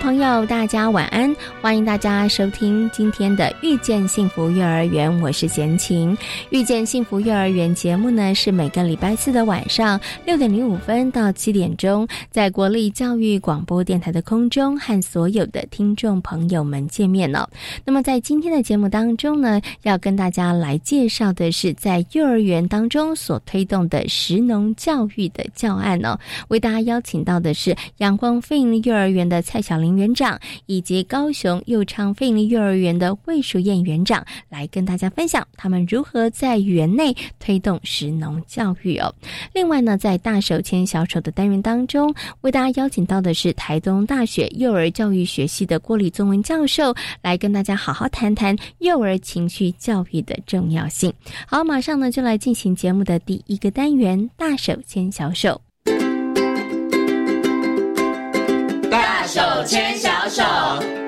朋友，大家晚安！欢迎大家收听今天的《遇见幸福幼儿园》，我是贤琴。《遇见幸福幼儿园》节目呢，是每个礼拜四的晚上六点零五分到七点钟，在国立教育广播电台的空中和所有的听众朋友们见面了。那么，在今天的节目当中呢，要跟大家来介绍的是在幼儿园当中所推动的食农教育的教案哦。为大家邀请到的是阳光飞鹰幼儿园的蔡小玲。园长以及高雄佑昌飞利幼儿园的魏淑燕园长来跟大家分享他们如何在园内推动食农教育哦。另外呢，在大手牵小手的单元当中，为大家邀请到的是台东大学幼儿教育学系的郭礼宗文教授来跟大家好好谈谈幼儿情绪教育的重要性。好，马上呢就来进行节目的第一个单元——大手牵小手。手牵小手。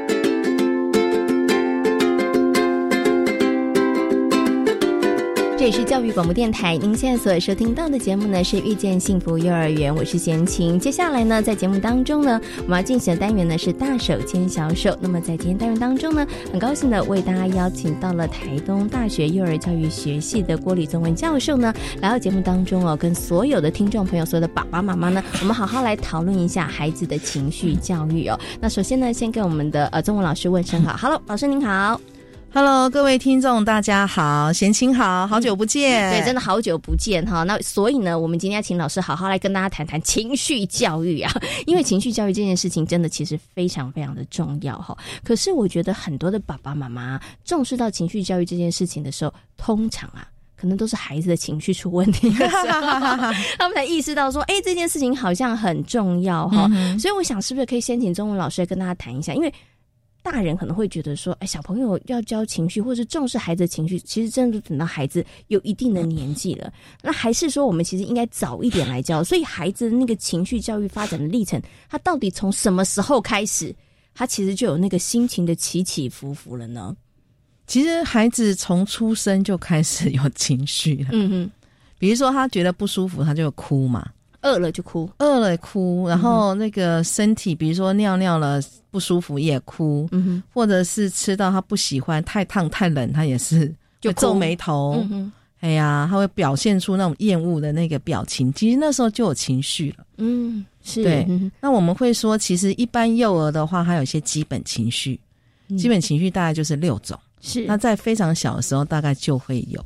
里是教育广播电台，您现在所收听到的节目呢是遇见幸福幼儿园，我是贤琴。接下来呢，在节目当中呢，我们要进行的单元呢是大手牵小手。那么在今天单元当中呢，很高兴的为大家邀请到了台东大学幼儿教育学系的郭礼宗文教授呢，来到节目当中哦，跟所有的听众朋友、所有的爸爸妈妈呢，我们好好来讨论一下孩子的情绪教育哦。那首先呢，先跟我们的呃中文老师问声好，Hello，老师您好。Hello，各位听众，大家好，贤青好，好久不见，对，真的好久不见哈。那所以呢，我们今天要请老师好好来跟大家谈谈情绪教育啊，因为情绪教育这件事情真的其实非常非常的重要哈。可是我觉得很多的爸爸妈妈重视到情绪教育这件事情的时候，通常啊，可能都是孩子的情绪出问题，他们才意识到说，哎，这件事情好像很重要哈。所以我想，是不是可以先请中文老师来跟大家谈一下，因为。大人可能会觉得说，哎，小朋友要教情绪，或是重视孩子的情绪，其实真的等到孩子有一定的年纪了。那还是说，我们其实应该早一点来教。所以，孩子的那个情绪教育发展的历程，他到底从什么时候开始，他其实就有那个心情的起起伏伏了呢？其实，孩子从出生就开始有情绪了。嗯哼，比如说他觉得不舒服，他就哭嘛。饿了就哭，饿了哭，然后那个身体，比如说尿尿了不舒服也哭，嗯或者是吃到他不喜欢太烫太冷，他也是就皱眉头，哎呀，他会表现出那种厌恶的那个表情，其实那时候就有情绪了，嗯，是对。那我们会说，其实一般幼儿的话，他有一些基本情绪，基本情绪大概就是六种，是。那在非常小的时候，大概就会有。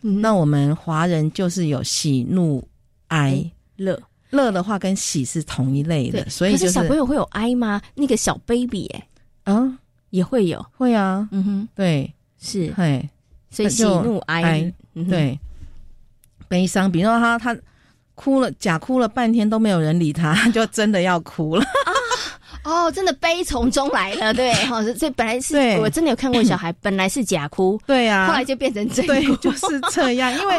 那我们华人就是有喜怒哀。乐。乐的话跟喜是同一类的，所以就是小朋友会有哀吗？那个小 baby 哎，啊？也会有，会啊，嗯哼，对，是，嘿，所以喜怒哀，对，悲伤，比如说他他哭了，假哭了半天都没有人理他，就真的要哭了。啊！哦，真的悲从中来了，对，好，这本来是我真的有看过小孩，本来是假哭，对呀，后来就变成真哭，就是这样，因为。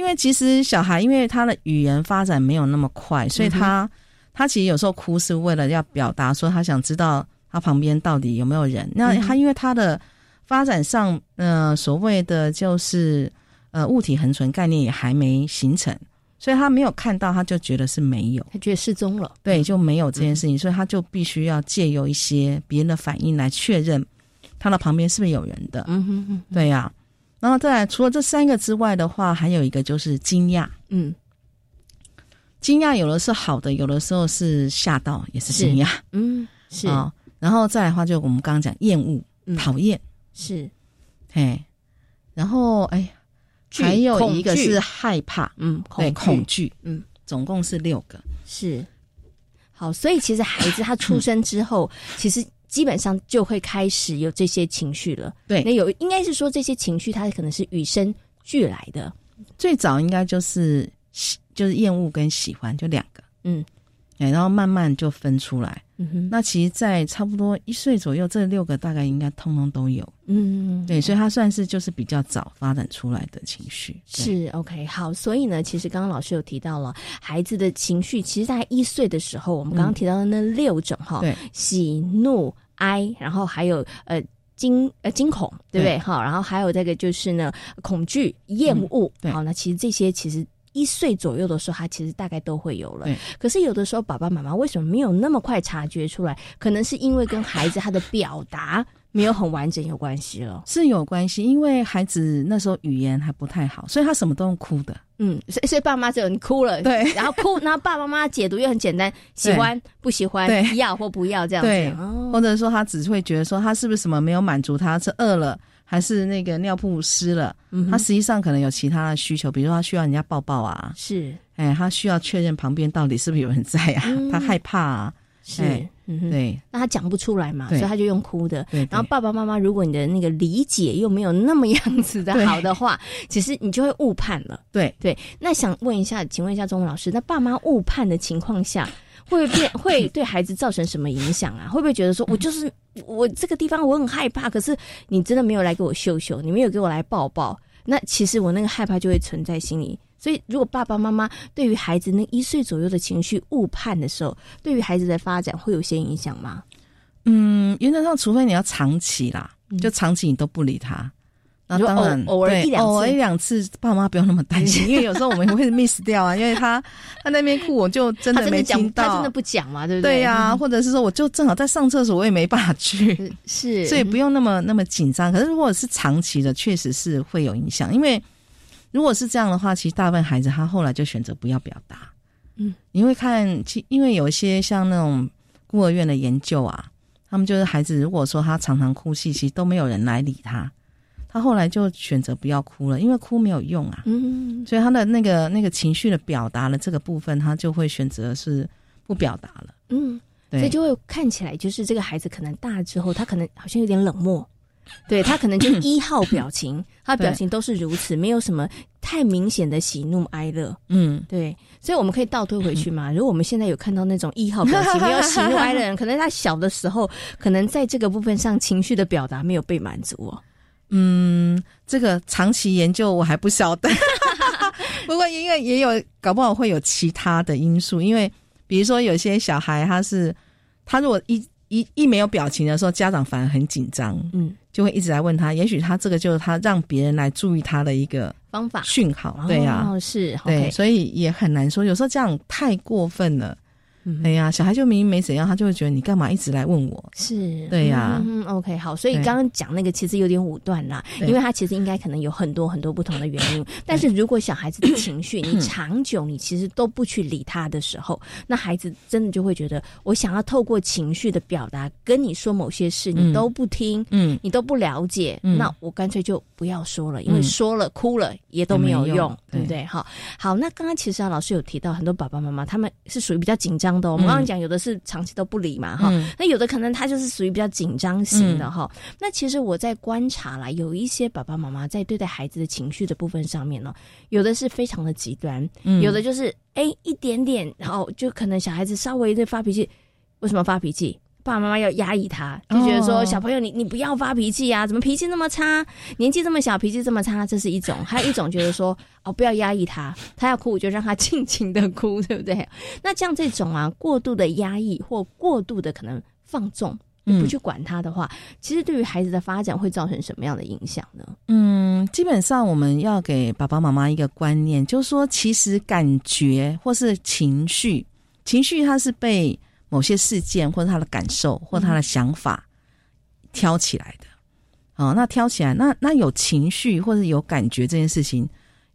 因为其实小孩，因为他的语言发展没有那么快，所以他他其实有时候哭是为了要表达说他想知道他旁边到底有没有人。那他因为他的发展上，呃，所谓的就是呃物体恒存概念也还没形成，所以他没有看到，他就觉得是没有，他觉得失踪了，对，就没有这件事情，所以他就必须要借由一些别人的反应来确认他的旁边是不是有人的。嗯哼哼，对呀。然后再来，除了这三个之外的话，还有一个就是惊讶。嗯，惊讶有的是好的，有的时候是吓到，也是惊讶。嗯，是啊。然后再来的话，就我们刚刚讲厌恶、讨厌，是。嘿，然后哎，还有一个是害怕。嗯，对，恐惧。嗯，总共是六个。是。好，所以其实孩子他出生之后，其实。基本上就会开始有这些情绪了。对，那有应该是说这些情绪，它可能是与生俱来的。最早应该就是喜，就是厌恶跟喜欢，就两个。嗯，哎，然后慢慢就分出来。嗯哼，那其实，在差不多一岁左右，这六个大概应该通通都有。嗯，对，所以它算是就是比较早发展出来的情绪。是 OK，好，所以呢，其实刚刚老师有提到了孩子的情绪，其实在一岁的时候，我们刚刚提到的那六种哈，对，喜怒哀，然后还有呃惊呃惊恐，对不对？哈，然后还有这个就是呢恐惧、厌恶，对，好，那其实这些其实。一岁左右的时候，他其实大概都会有了。可是有的时候，爸爸妈妈为什么没有那么快察觉出来？可能是因为跟孩子他的表达没有很完整有关系了。是有关系，因为孩子那时候语言还不太好，所以他什么都用哭的。嗯，所以所以爸妈只有你哭了，对，然后哭，然后爸爸妈妈解读又很简单，喜欢不喜欢，要或不要这样子。对，或者说他只会觉得说他是不是什么没有满足他，是饿了。还是那个尿布湿了，嗯他实际上可能有其他的需求，比如说他需要人家抱抱啊，是，哎，他需要确认旁边到底是不是有人在啊，他害怕啊，是，对，那他讲不出来嘛，所以他就用哭的。对，然后爸爸妈妈，如果你的那个理解又没有那么样子的好的话，其实你就会误判了。对对，那想问一下，请问一下钟文老师，那爸妈误判的情况下？会变 会对孩子造成什么影响啊？会不会觉得说，我就是我这个地方我很害怕，可是你真的没有来给我秀秀，你没有给我来抱抱，那其实我那个害怕就会存在心里。所以，如果爸爸妈妈对于孩子那一岁左右的情绪误判的时候，对于孩子的发展会有些影响吗？嗯，原则上，除非你要长期啦，就长期你都不理他。那当然，偶尔一两次，偶尔一两次，爸妈不用那么担心，因为有时候我们会 miss 掉啊，因为他 他那边哭，我就真的没听到，他真的不讲嘛，对不对？对呀，或者是说，我就正好在上厕所，我也没办法去，是，所以不用那么那么紧张。可是如果是长期的，确实是会有影响，因为如果是这样的话，其实大部分孩子他后来就选择不要表达。嗯，你会看，其因为有一些像那种孤儿院的研究啊，他们就是孩子如果说他常常哭泣，其实都没有人来理他。他后来就选择不要哭了，因为哭没有用啊。嗯，所以他的那个那个情绪的表达的这个部分，他就会选择是不表达了。嗯，所以就会看起来就是这个孩子可能大之后，他可能好像有点冷漠。对他可能就 一号表情，他表情都是如此，没有什么太明显的喜怒哀乐。嗯，对，所以我们可以倒推回去嘛。如果我们现在有看到那种一号表情没有喜怒哀乐的人，可能他小的时候，可能在这个部分上情绪的表达没有被满足哦。嗯，这个长期研究我还不晓得，不过因为也有搞不好会有其他的因素，因为比如说有些小孩他是他如果一一一没有表情的时候，家长反而很紧张，嗯，就会一直来问他，也许他这个就是他让别人来注意他的一个方法。讯号，对呀，是，对，所以也很难说，有时候这样太过分了。哎呀，小孩就明明没怎样，他就会觉得你干嘛一直来问我？是对呀。嗯，OK，好。所以刚刚讲那个其实有点武断啦，因为他其实应该可能有很多很多不同的原因。但是如果小孩子的情绪你长久你其实都不去理他的时候，那孩子真的就会觉得我想要透过情绪的表达跟你说某些事，你都不听，嗯，你都不了解，那我干脆就不要说了，因为说了哭了也都没有用，对不对？好，好。那刚刚其实啊，老师有提到很多爸爸妈妈他们是属于比较紧张的。我们刚刚讲有的是长期都不理嘛，哈，那有的可能他就是属于比较紧张型的哈。那其实我在观察啦，有一些爸爸妈妈在对待孩子的情绪的部分上面呢，有的是非常的极端，有的就是哎一点点，然后就可能小孩子稍微在发脾气，为什么发脾气？爸爸妈妈要压抑他，就觉得说小朋友你你不要发脾气呀，怎么脾气那么差？年纪这么小脾气这么差，这是一种；还有一种觉得说哦不要压抑他，他要哭我就让他尽情的哭，对不对？那像这种啊过度的压抑或过度的可能放纵，不去管他的话，其实对于孩子的发展会造成什么样的影响呢？嗯，基本上我们要给爸爸妈妈一个观念，就是说其实感觉或是情绪，情绪它是被。某些事件或者他的感受或他的想法挑起来的，哦，那挑起来，那那有情绪或者有感觉这件事情，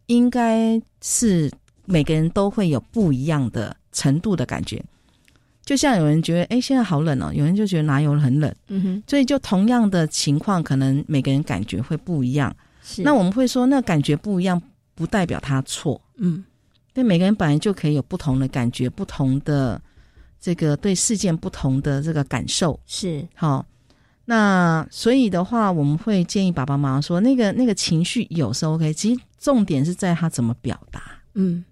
应该是每个人都会有不一样的程度的感觉。就像有人觉得，哎，现在好冷哦，有人就觉得哪有很冷，嗯哼。所以就同样的情况，可能每个人感觉会不一样。是，那我们会说，那感觉不一样，不代表他错。嗯，对，每个人本来就可以有不同的感觉，不同的。这个对事件不同的这个感受是好。那所以的话，我们会建议爸爸妈妈说，那个那个情绪有时候 OK，其实重点是在他怎么表达。嗯，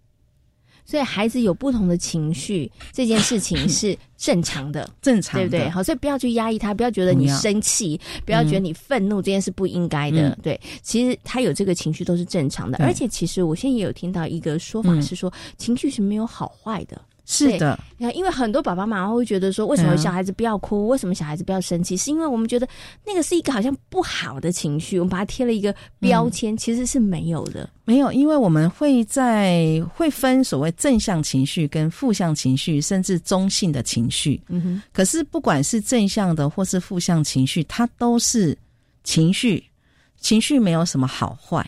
所以孩子有不同的情绪，这件事情是 正常的，正常对不对？好，所以不要去压抑他，不要觉得你生气，不要觉得你愤怒，这件事不应该的。对，其实他有这个情绪都是正常的，而且其实我现在也有听到一个说法是说，情绪是没有好坏的。是的，因为很多爸爸妈妈会觉得说，为什么小孩子不要哭？为什么小孩子不要生气？是因为我们觉得那个是一个好像不好的情绪，我们把它贴了一个标签，其实是没有的。没有，因为我们会在会分所谓正向情绪跟负向情绪，甚至中性的情绪。嗯哼。可是不管是正向的或是负向情绪，它都是情绪，情绪没有什么好坏。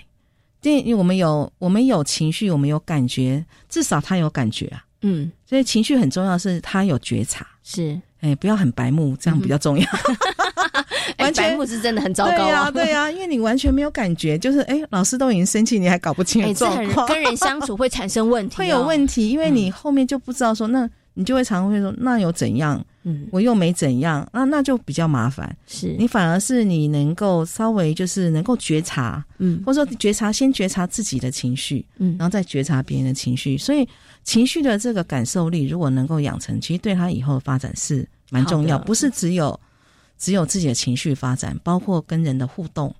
因为我们有我们有情绪，我们有感觉，至少他有感觉啊。嗯，所以情绪很重要，是他有觉察，是，哎，不要很白目，这样比较重要。完全白目是真的很糟糕对啊，对呀，因为你完全没有感觉，就是哎，老师都已经生气，你还搞不清状况，跟人相处会产生问题，会有问题，因为你后面就不知道说，那你就会常会说，那有怎样？嗯，我又没怎样，那那就比较麻烦。是。你反而是你能够稍微就是能够觉察，嗯，或者说觉察先觉察自己的情绪，嗯，然后再觉察别人的情绪，所以。情绪的这个感受力，如果能够养成，其实对他以后的发展是蛮重要。不是只有只有自己的情绪发展，包括跟人的互动，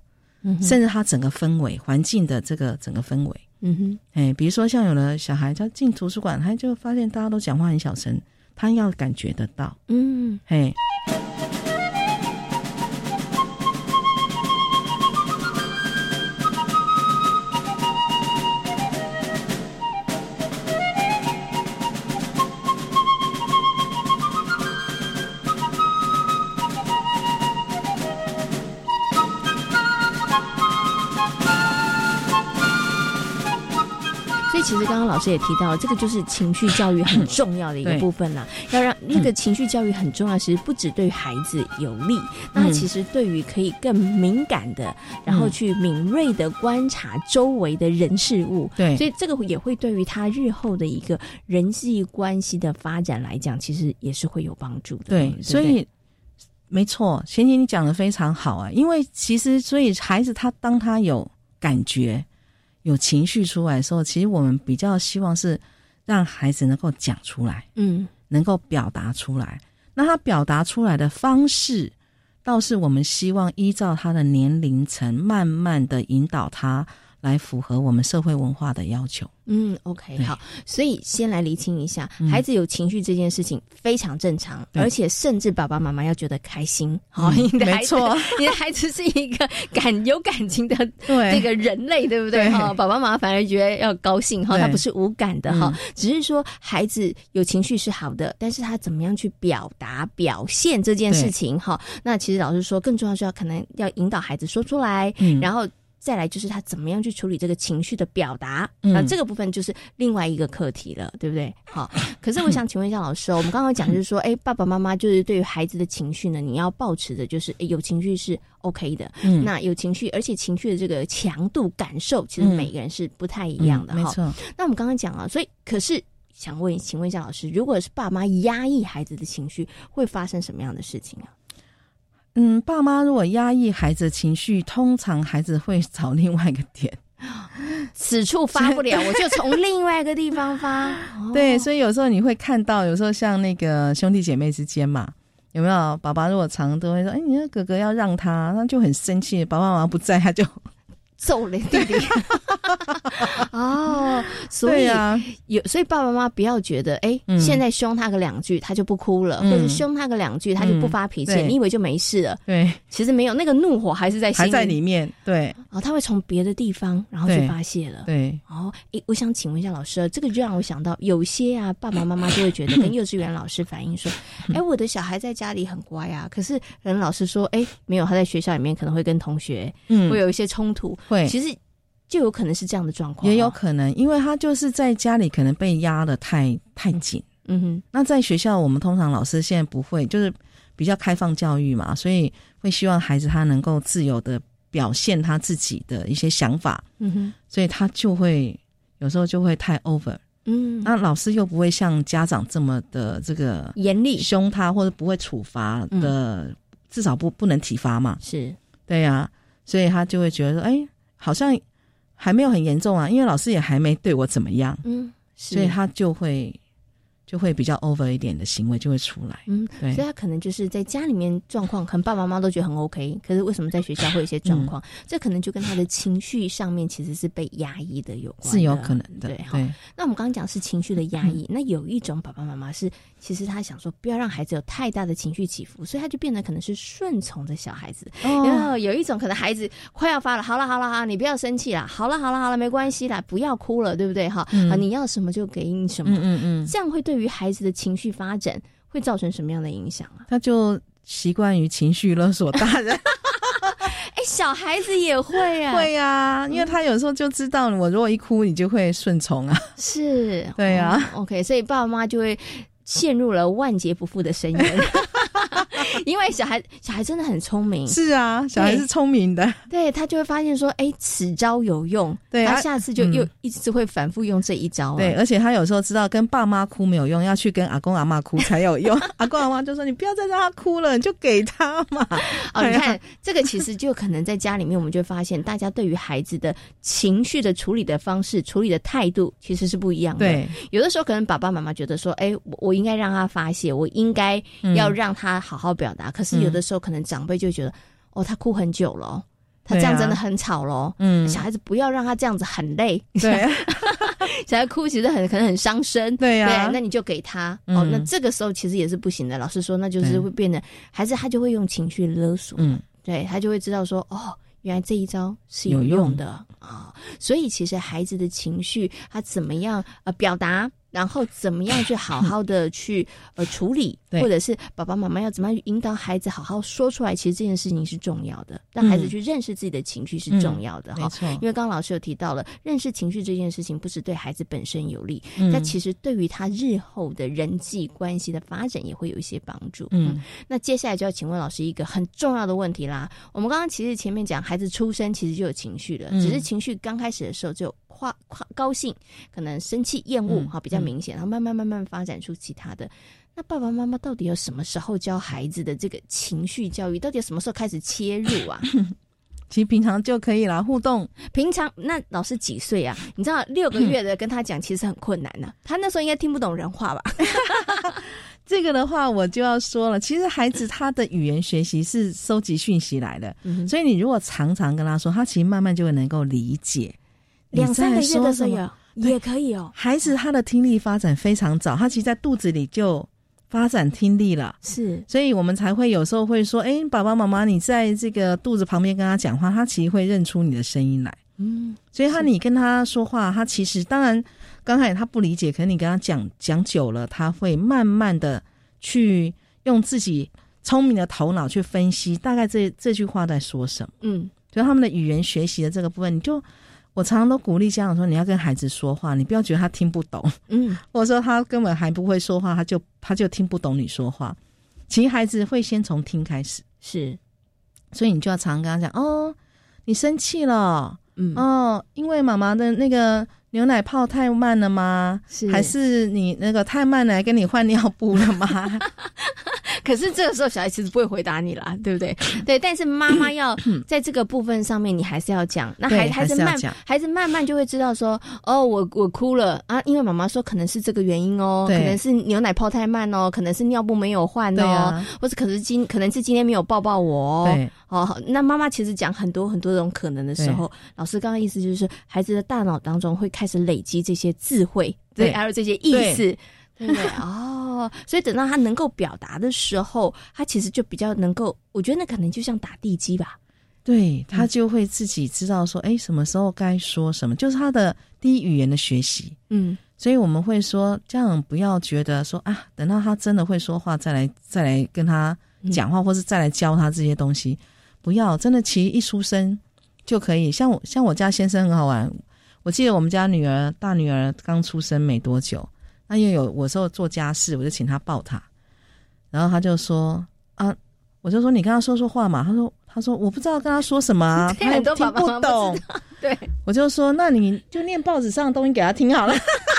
甚至他整个氛围、环境的这个整个氛围。嗯哼，哎，比如说像有的小孩，他进图书馆，他就发现大家都讲话很小声，他要感觉得到。嗯，嘿。其实刚刚老师也提到，这个就是情绪教育很重要的一个部分啦。要让那个情绪教育很重要，其实不只对孩子有利，那其实对于可以更敏感的，然后去敏锐的观察周围的人事物，对，所以这个也会对于他日后的一个人际关系的发展来讲，其实也是会有帮助的。对，所以没错，贤贤你讲的非常好啊，因为其实所以孩子他当他有感觉。有情绪出来的时候，其实我们比较希望是让孩子能够讲出来，嗯，能够表达出来。那他表达出来的方式，倒是我们希望依照他的年龄层，慢慢的引导他来符合我们社会文化的要求。嗯，OK，好，所以先来厘清一下，孩子有情绪这件事情非常正常，而且甚至爸爸妈妈要觉得开心。好，你的孩子，你的孩子是一个感 有感情的这个人类，对不对？哈，爸爸妈妈反而觉得要高兴哈，他不是无感的哈，只是说孩子有情绪是好的，但是他怎么样去表达表现这件事情哈？那其实老师说，更重要是要可能要引导孩子说出来，然后。再来就是他怎么样去处理这个情绪的表达啊，这个部分就是另外一个课题了，对不对？好，可是我想请问一下老师，我们刚刚讲就是说，哎，爸爸妈妈就是对于孩子的情绪呢，你要保持的就是有情绪是 OK 的，嗯，那有情绪，而且情绪的这个强度感受，其实每个人是不太一样的，没错。那我们刚刚讲啊，所以可是想问，请问一下老师，如果是爸妈压抑孩子的情绪，会发生什么样的事情啊？嗯，爸妈如果压抑孩子情绪，通常孩子会找另外一个点，此处发不了，我就从另外一个地方发。对，所以有时候你会看到，有时候像那个兄弟姐妹之间嘛，有没有？爸爸如果常都会说：“哎，你的哥哥要让他，他就很生气。”爸爸妈妈不在，他就。揍了弟弟 哦，所以啊有所以爸爸妈妈不要觉得哎，现在凶他个两句他就不哭了，或者凶他个两句他就不发脾气，你以为就没事了？对，其实没有，那个怒火还是在还在里面。对，哦，他会从别的地方然后去发泄了。对，哦，诶，我想请问一下老师，这个就让我想到有些啊爸爸妈妈就会觉得 跟幼稚园老师反映说，哎，我的小孩在家里很乖啊，可是跟老师说，哎，没有，他在学校里面可能会跟同学嗯。会有一些冲突。会，其实就有可能是这样的状况，也有可能，因为他就是在家里可能被压的太太紧，嗯哼。那在学校，我们通常老师现在不会，就是比较开放教育嘛，所以会希望孩子他能够自由的表现他自己的一些想法，嗯哼。所以他就会有时候就会太 over，嗯，那老师又不会像家长这么的这个严厉。凶他，或者不会处罚的，至少不不能体罚嘛。是，对呀，所以他就会觉得说，哎，好像还没有很严重啊，因为老师也还没对我怎么样，嗯，所以他就会。就会比较 over 一点的行为就会出来，嗯，对，所以他可能就是在家里面状况，可能爸爸妈妈都觉得很 OK，可是为什么在学校会有一些状况？这可能就跟他的情绪上面其实是被压抑的有关，是有可能的。对，好，那我们刚刚讲是情绪的压抑，那有一种爸爸妈妈是，其实他想说不要让孩子有太大的情绪起伏，所以他就变得可能是顺从的小孩子。然后有一种可能孩子快要发了，好了好了好，你不要生气啦，好了好了好了，没关系啦，不要哭了，对不对？哈，啊，你要什么就给你什么，嗯嗯嗯，这样会对于孩子的情。绪发展会造成什么样的影响啊？他就习惯于情绪勒索大人。哎，小孩子也会啊，会啊，因为他有时候就知道，我如果一哭，你就会顺从啊。是，对呀。OK，所以爸爸妈妈就会陷入了万劫不复的深渊。因为小孩小孩真的很聪明，是啊，小孩是聪明的，对他就会发现说，哎，此招有用，对，他下次就又一直会反复用这一招，对，而且他有时候知道跟爸妈哭没有用，要去跟阿公阿妈哭才有用。阿公阿妈就说：“你不要再让他哭了，你就给他嘛。”哦，你看这个其实就可能在家里面，我们就发现大家对于孩子的情绪的处理的方式、处理的态度其实是不一样的。对，有的时候可能爸爸妈妈觉得说：“哎，我我应该让他发泄，我应该要让他好好表达。”可是有的时候，可能长辈就觉得，哦，他哭很久了，他这样真的很吵咯。嗯，小孩子不要让他这样子很累。对，小孩哭其实很可能很伤身。对呀，那你就给他哦。那这个时候其实也是不行的。老师说，那就是会变得孩子他就会用情绪勒索。嗯，对他就会知道说，哦，原来这一招是有用的啊。所以其实孩子的情绪他怎么样呃表达？然后怎么样去好好的去呃处理，或者是爸爸妈妈要怎么样引导孩子好好说出来？其实这件事情是重要的，让孩子去认识自己的情绪是重要的哈。因为刚刚老师有提到了，认识情绪这件事情不是对孩子本身有利，但其实对于他日后的人际关系的发展也会有一些帮助。嗯，那接下来就要请问老师一个很重要的问题啦。我们刚刚其实前面讲，孩子出生其实就有情绪了，只是情绪刚开始的时候就。夸夸高兴，可能生气、厌恶，哈，比较明显，然后慢慢慢慢发展出其他的。那爸爸妈妈到底要什么时候教孩子的这个情绪教育？到底什么时候开始切入啊？其实平常就可以了，互动。平常那老师几岁啊？你知道六个月的跟他讲，其实很困难呢。他那时候应该听不懂人话吧？这个的话，我就要说了。其实孩子他的语言学习是收集讯息来的，所以你如果常常跟他说，他其实慢慢就会能够理解。两三个月的时候也可以哦。孩子他的听力发展非常早，他其实在肚子里就发展听力了。是，所以我们才会有时候会说：“哎，爸爸妈妈，你在这个肚子旁边跟他讲话，他其实会认出你的声音来。”嗯，所以他你跟他说话，他其实当然刚开始他不理解，可是你跟他讲讲久了，他会慢慢的去用自己聪明的头脑去分析，大概这这句话在说什么。嗯，所以他们的语言学习的这个部分，你就。我常常都鼓励家长说：“你要跟孩子说话，你不要觉得他听不懂，嗯，或者说他根本还不会说话，他就他就听不懂你说话。其实孩子会先从听开始，是，所以你就要常常跟他讲：哦，你生气了，嗯，哦，因为妈妈的那个牛奶泡太慢了吗？是，还是你那个太慢了，跟你换尿布了吗？” 可是这个时候，小孩其实不会回答你啦，对不对？对，但是妈妈要 在这个部分上面，你还是要讲。那孩孩子慢，孩子慢慢就会知道说，哦，我我哭了啊，因为妈妈说可能是这个原因哦，可能是牛奶泡太慢哦，可能是尿布没有换哦，或者可是今可能是今天没有抱抱我哦。哦，那妈妈其实讲很多很多种可能的时候，老师刚刚意思就是，孩子的大脑当中会开始累积这些智慧，对，还有这些意思。对 哦，所以等到他能够表达的时候，他其实就比较能够。我觉得那可能就像打地基吧，对他就会自己知道说，哎，什么时候该说什么，就是他的第一语言的学习。嗯，所以我们会说，家长不要觉得说啊，等到他真的会说话再来再来跟他讲话，或是再来教他这些东西，不要真的，其实一出生就可以。像我像我家先生很好玩，我记得我们家女儿大女儿刚出生没多久。那又有我说做家事，我就请她抱她，然后她就说啊，我就说你跟她说说话嘛。她说她说我不知道跟她说什么，他也听不懂。对，我就说那你就念报纸上的东西给她听好了。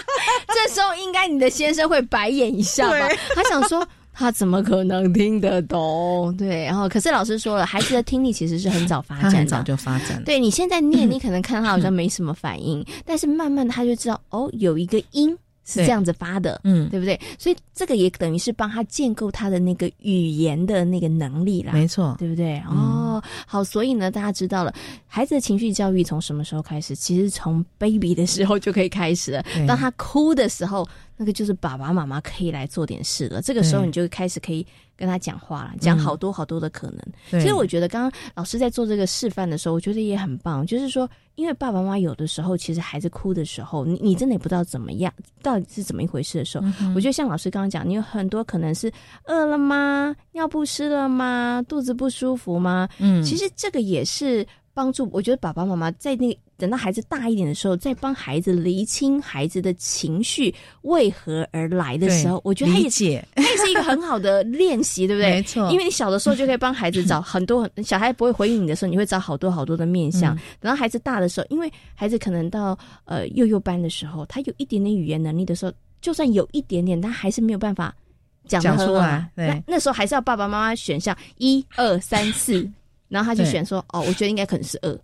这时候应该你的先生会白眼一下吧？他想说。他怎么可能听得懂？对，然后可是老师说了，孩子的听力其实是很早发展，很早就发展。对你现在念，你可能看他好像没什么反应，但是慢慢他就知道哦，有一个音。是这样子发的，嗯，对不对？所以这个也等于是帮他建构他的那个语言的那个能力啦，没错，对不对？哦，好，所以呢，大家知道了，孩子的情绪教育从什么时候开始？其实从 baby 的时候就可以开始了。当他哭的时候，那个就是爸爸妈妈可以来做点事了。这个时候你就开始可以。跟他讲话了，讲好多好多的可能。其实我觉得，刚刚老师在做这个示范的时候，我觉得也很棒。就是说，因为爸爸妈妈有的时候，其实孩子哭的时候，你你真的也不知道怎么样，到底是怎么一回事的时候，我觉得像老师刚刚讲，你有很多可能是饿了吗？尿不湿了吗？肚子不舒服吗？嗯，其实这个也是帮助。我觉得爸爸妈妈在那。等到孩子大一点的时候，再帮孩子厘清孩子的情绪为何而来的时候，我觉得他也他也是一个很好的练习，对不对？没错，因为你小的时候就可以帮孩子找很多小孩不会回应你的时候，你会找好多好多的面相。等到孩子大的时候，因为孩子可能到呃幼幼班的时候，他有一点点语言能力的时候，就算有一点点，他还是没有办法讲出来。对，那时候还是要爸爸妈妈选项一二三四，然后他就选说哦，我觉得应该可能是二。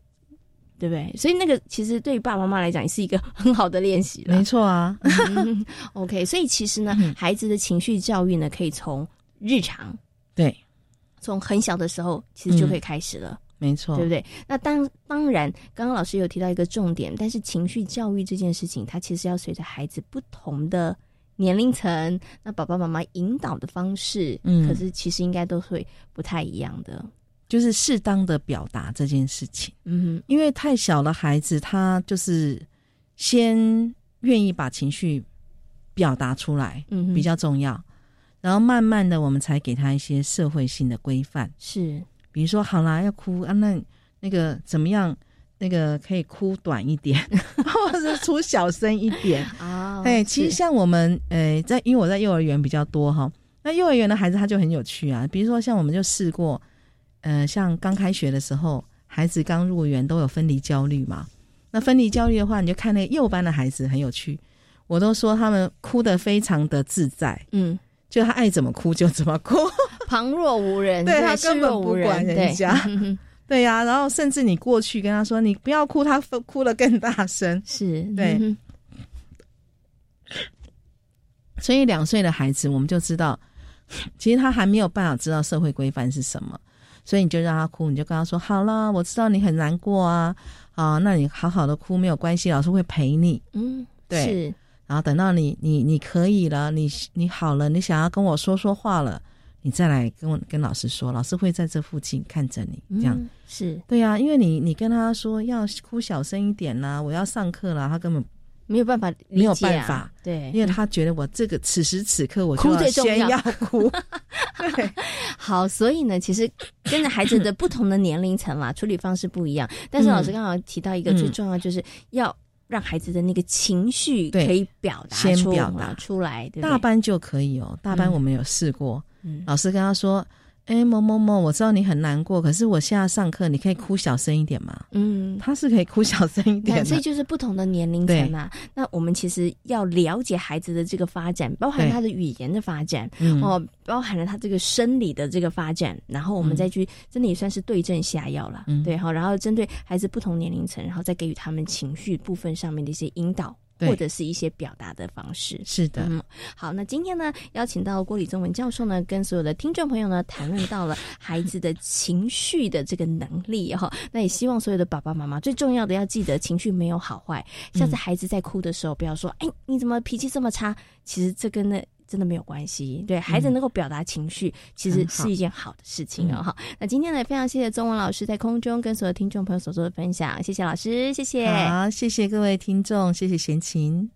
对不对？所以那个其实对于爸爸妈妈来讲也是一个很好的练习没错啊。OK，所以其实呢，孩子的情绪教育呢，可以从日常，对，从很小的时候其实就可以开始了。没错，对不对？那当当然，刚刚老师有提到一个重点，但是情绪教育这件事情，它其实要随着孩子不同的年龄层，那爸爸妈妈引导的方式，嗯，可是其实应该都会不太一样的。就是适当的表达这件事情，嗯，因为太小的孩子，他就是先愿意把情绪表达出来，嗯，比较重要。然后慢慢的，我们才给他一些社会性的规范，是，比如说，好啦，要哭啊，那那个怎么样？那个可以哭短一点，或者是哭小声一点啊。哎，其实像我们，呃，在因为我在幼儿园比较多哈，那幼儿园的孩子他就很有趣啊。比如说，像我们就试过。呃，像刚开学的时候，孩子刚入园都有分离焦虑嘛。那分离焦虑的话，你就看那个幼班的孩子很有趣，我都说他们哭得非常的自在，嗯，就他爱怎么哭就怎么哭，旁若无人，对他根本不管人家，对呀。然后甚至你过去跟他说你不要哭，他哭得更大声，是对。所以两岁的孩子，我们就知道，其实他还没有办法知道社会规范是什么。所以你就让他哭，你就跟他说：“好了，我知道你很难过啊，啊，那你好好的哭没有关系，老师会陪你。”嗯，对。是。然后等到你你你可以了，你你好了，你想要跟我说说话了，你再来跟我跟老师说，老师会在这附近看着你。这样是对呀，因为你你跟他说要哭小声一点啦，我要上课了，他根本。没有办法，没有办法，对，因为他觉得我这个此时此刻我就要。先要哭，对，好，所以呢，其实跟着孩子的不同的年龄层啦，处理方式不一样。但是老师刚好提到一个最重要，就是要让孩子的那个情绪可以表达先表达。出来，大班就可以哦，大班我们有试过，老师跟他说。哎，某某某，我知道你很难过，可是我现在上课，你可以哭小声一点吗？嗯，他是可以哭小声一点，所以就是不同的年龄层嘛。那我们其实要了解孩子的这个发展，包含他的语言的发展，哦，包含了他这个生理的这个发展，然后我们再去，真的也算是对症下药了，嗯对哈。然后针对孩子不同年龄层，然后再给予他们情绪部分上面的一些引导。或者是一些表达的方式，是的。嗯，好，那今天呢，邀请到郭李宗文教授呢，跟所有的听众朋友呢，谈论到了孩子的情绪的这个能力哈。那也希望所有的爸爸妈妈，最重要的要记得，情绪没有好坏。下次孩子在哭的时候，不要说，哎，你怎么脾气这么差？其实这跟那。真的没有关系，对孩子能够表达情绪，其实是一件好的事情哦。好，那今天呢，非常谢谢中文老师在空中跟所有听众朋友所做的分享，谢谢老师，谢谢，好，谢谢各位听众，谢谢贤琴。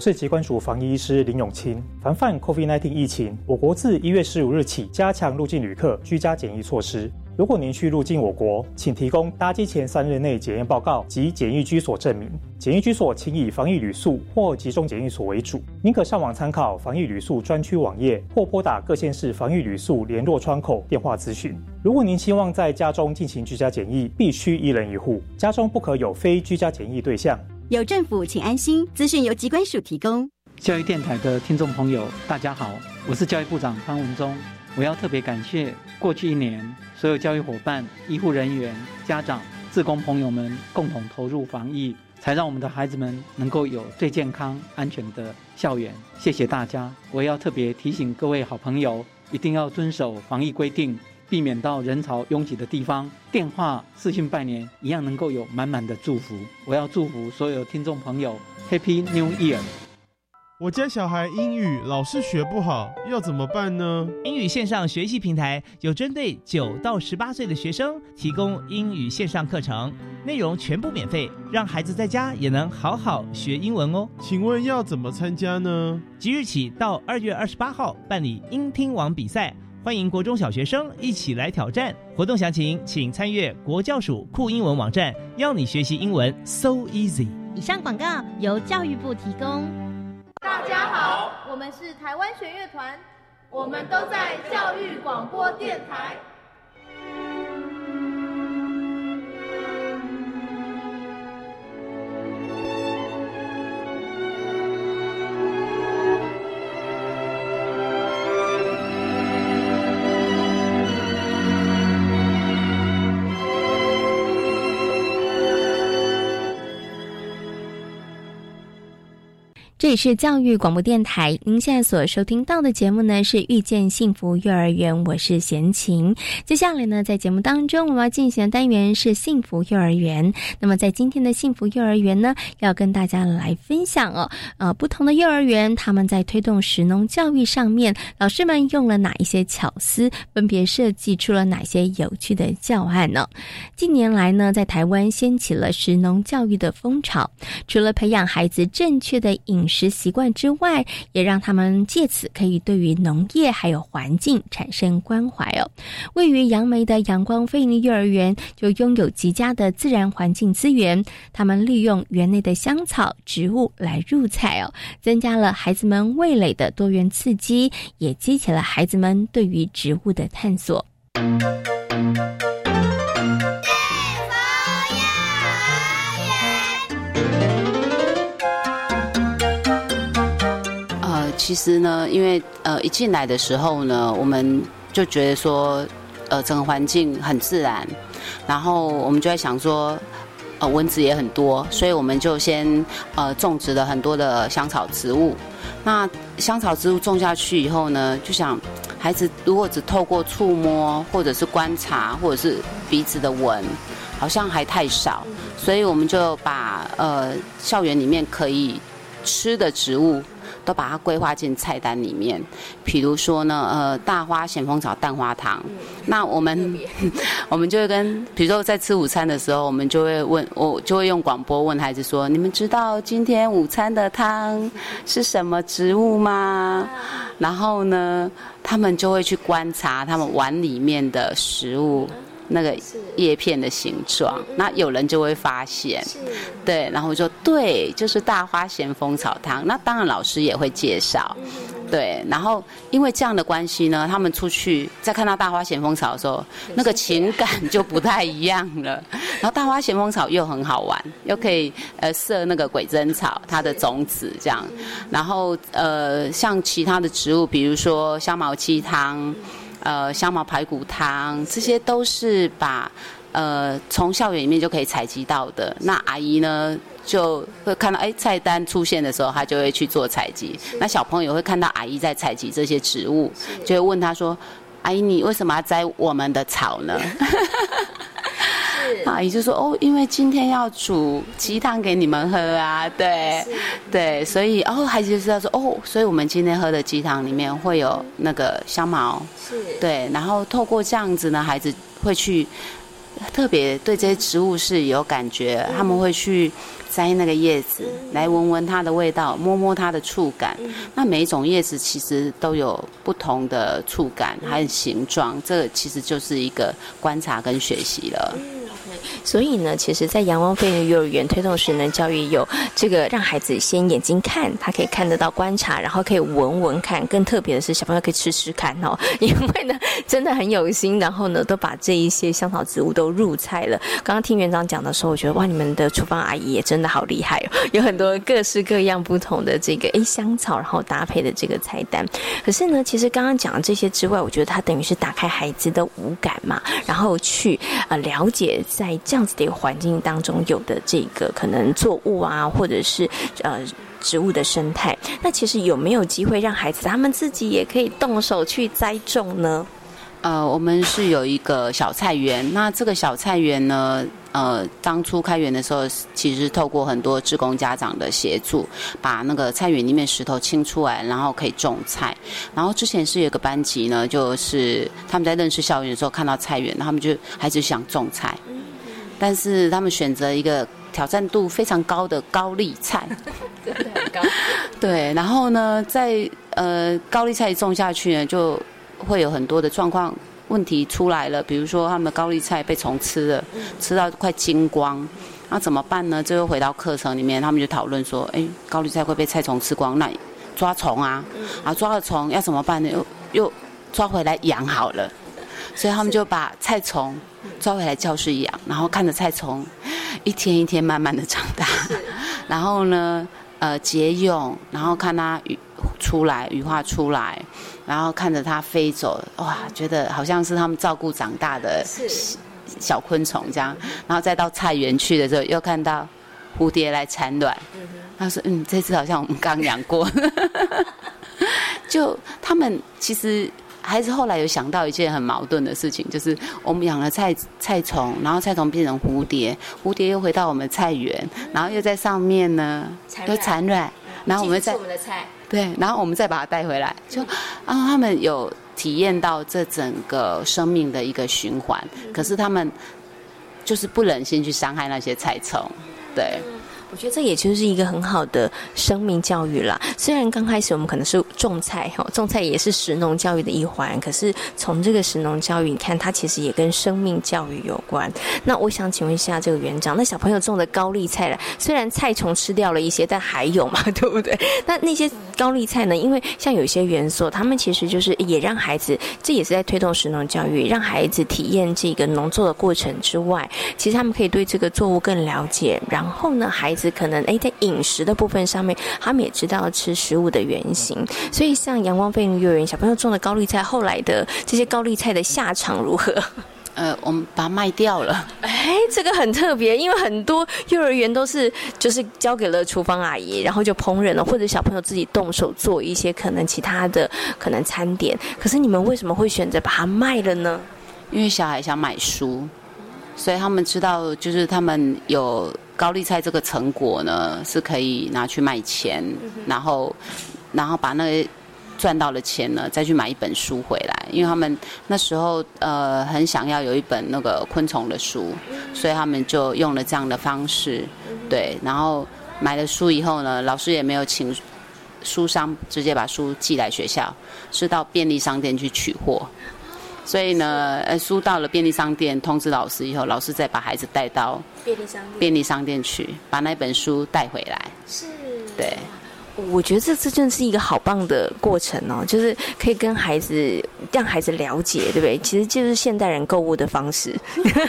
我是疾管署防疫医师林永清。防范 COVID-19 疫情，我国自一月十五日起加强入境旅客居家检疫措施。如果您需入境我国，请提供搭机前三日内检验报告及检疫居所证明。检疫居所请以防疫旅宿或集中检疫所为主。您可上网参考防疫旅宿专区网页，或拨打各县市防疫旅宿联络窗口电话咨询。如果您希望在家中进行居家检疫，必须一人一户，家中不可有非居家检疫对象。有政府，请安心。资讯由机关署提供。教育电台的听众朋友，大家好，我是教育部长潘文忠。我要特别感谢过去一年所有教育伙伴、医护人员、家长、自工朋友们共同投入防疫，才让我们的孩子们能够有最健康、安全的校园。谢谢大家！我要特别提醒各位好朋友，一定要遵守防疫规定，避免到人潮拥挤的地方。电话、视讯拜年一样能够有满满的祝福。我要祝福所有听众朋友，Happy New Year！我家小孩英语老是学不好，要怎么办呢？英语线上学习平台有针对九到十八岁的学生提供英语线上课程，内容全部免费，让孩子在家也能好好学英文哦。请问要怎么参加呢？即日起到二月二十八号办理英听网比赛，欢迎国中小学生一起来挑战。活动详情请参阅国教署酷英文网站，要你学习英文 so easy。以上广告由教育部提供。大家好，我们是台湾学乐团，我们都在教育广播电台。里是教育广播电台，您现在所收听到的节目呢是《遇见幸福幼儿园》，我是贤琴。接下来呢，在节目当中我们要进行的单元是幸福幼儿园。那么在今天的幸福幼儿园呢，要跟大家来分享哦，呃，不同的幼儿园他们在推动实农教育上面，老师们用了哪一些巧思，分别设计出了哪些有趣的教案呢？近年来呢，在台湾掀起了实农教育的风潮，除了培养孩子正确的饮食食习惯之外，也让他们借此可以对于农业还有环境产生关怀哦。位于杨梅的阳光飞利幼儿园就拥有极佳的自然环境资源，他们利用园内的香草植物来入菜哦，增加了孩子们味蕾的多元刺激，也激起了孩子们对于植物的探索。其实呢，因为呃一进来的时候呢，我们就觉得说，呃整个环境很自然，然后我们就在想说，呃蚊子也很多，所以我们就先呃种植了很多的香草植物。那香草植物种下去以后呢，就想孩子如果只透过触摸或者是观察或者是鼻子的闻，好像还太少，所以我们就把呃校园里面可以吃的植物。都把它规划进菜单里面，比如说呢，呃，大花咸丰草蛋花汤。那我们 我们就会跟，比如说在吃午餐的时候，我们就会问，我就会用广播问孩子说：“你们知道今天午餐的汤是什么植物吗？”然后呢，他们就会去观察他们碗里面的食物。那个叶片的形状，那有人就会发现，对，然后说对，就是大花咸丰草汤。那当然老师也会介绍，对，然后因为这样的关系呢，他们出去再看到大花咸丰草的时候，那个情感就不太一样了。然后大花咸丰草又很好玩，又可以呃射那个鬼针草它的种子这样，然后呃像其他的植物，比如说香茅鸡汤。呃，香茅排骨汤，这些都是把呃从校园里面就可以采集到的。那阿姨呢，就会看到哎菜单出现的时候，她就会去做采集。那小朋友会看到阿姨在采集这些植物，就会问她说：“阿姨，你为什么要摘我们的草呢？” 阿姨就说：“哦，因为今天要煮鸡汤给你们喝啊，对，对，所以哦，孩子就知道说哦，所以我们今天喝的鸡汤里面会有那个香茅，是，对，然后透过这样子呢，孩子会去特别对这些植物是有感觉，他们会去摘那个叶子来闻闻它的味道，摸摸它的触感。那每一种叶子其实都有不同的触感还有形状，这其实就是一个观察跟学习了。love you. 所以呢，其实，在阳光飞的幼儿园推动实能教育，有这个让孩子先眼睛看，他可以看得到观察，然后可以闻闻看。更特别的是，小朋友可以吃吃看哦，因为呢，真的很有心。然后呢，都把这一些香草植物都入菜了。刚刚听园长讲的时候，我觉得哇，你们的厨房阿姨也真的好厉害哦，有很多各式各样不同的这个诶香草，然后搭配的这个菜单。可是呢，其实刚刚讲的这些之外，我觉得它等于是打开孩子的五感嘛，然后去呃了解在。这样子的一个环境当中，有的这个可能作物啊，或者是呃植物的生态，那其实有没有机会让孩子他们自己也可以动手去栽种呢？呃，我们是有一个小菜园，那这个小菜园呢，呃，当初开园的时候，其实透过很多职工家长的协助，把那个菜园里面石头清出来，然后可以种菜。然后之前是有个班级呢，就是他们在认识校园的时候看到菜园，他们就孩子想种菜。但是他们选择一个挑战度非常高的高丽菜，真的很高。对，然后呢，在呃高丽菜种下去呢，就会有很多的状况问题出来了。比如说，他们高丽菜被虫吃了，吃到快精光，那怎么办呢？最后回到课程里面，他们就讨论说：，哎，高丽菜会被菜虫吃光，那抓虫啊，啊抓了虫要怎么办呢？又又抓回来养好了。所以他们就把菜虫抓回来教室养，然后看着菜虫一天一天慢慢的长大，然后呢，呃，结蛹，然后看它羽出来，羽化出来，然后看着它飞走，哇，觉得好像是他们照顾长大的小昆虫这样，然后再到菜园去的时候，又看到蝴蝶来产卵，他说，嗯，这次好像我们刚养过，就他们其实。孩子后来有想到一件很矛盾的事情，就是我们养了菜菜虫，然后菜虫变成蝴蝶，蝴蝶又回到我们菜园，然后又在上面呢，又产卵，然后我们再对，然后我们再把它带回来，就然后他们有体验到这整个生命的一个循环，可是他们就是不忍心去伤害那些菜虫，对。我觉得这也就是一个很好的生命教育啦。虽然刚开始我们可能是种菜哈，种菜也是食农教育的一环，可是从这个食农教育，你看它其实也跟生命教育有关。那我想请问一下这个园长，那小朋友种的高丽菜了，虽然菜虫吃掉了一些，但还有嘛，对不对？那那些高丽菜呢？因为像有些元素，他们其实就是也让孩子，这也是在推动食农教育，让孩子体验这个农作的过程之外，其实他们可以对这个作物更了解。然后呢，孩子。可能哎，在饮食的部分上面，他们也知道吃食物的原型。所以，像阳光飞行幼儿园小朋友种的高丽菜，后来的这些高丽菜的下场如何？呃，我们把它卖掉了。哎，这个很特别，因为很多幼儿园都是就是交给了厨房阿姨，然后就烹饪了，或者小朋友自己动手做一些可能其他的可能餐点。可是你们为什么会选择把它卖了呢？因为小孩想买书，所以他们知道，就是他们有。高丽菜这个成果呢，是可以拿去卖钱，然后，然后把那个赚到了钱呢，再去买一本书回来。因为他们那时候呃很想要有一本那个昆虫的书，所以他们就用了这样的方式，对。然后买了书以后呢，老师也没有请书商直接把书寄来学校，是到便利商店去取货。所以呢，呃，书到了便利商店，通知老师以后，老师再把孩子带到便利商店便利商店去，把那本书带回来。是，对。我觉得这这真的是一个好棒的过程哦，就是可以跟孩子让孩子了解，对不对？其实就是现代人购物的方式，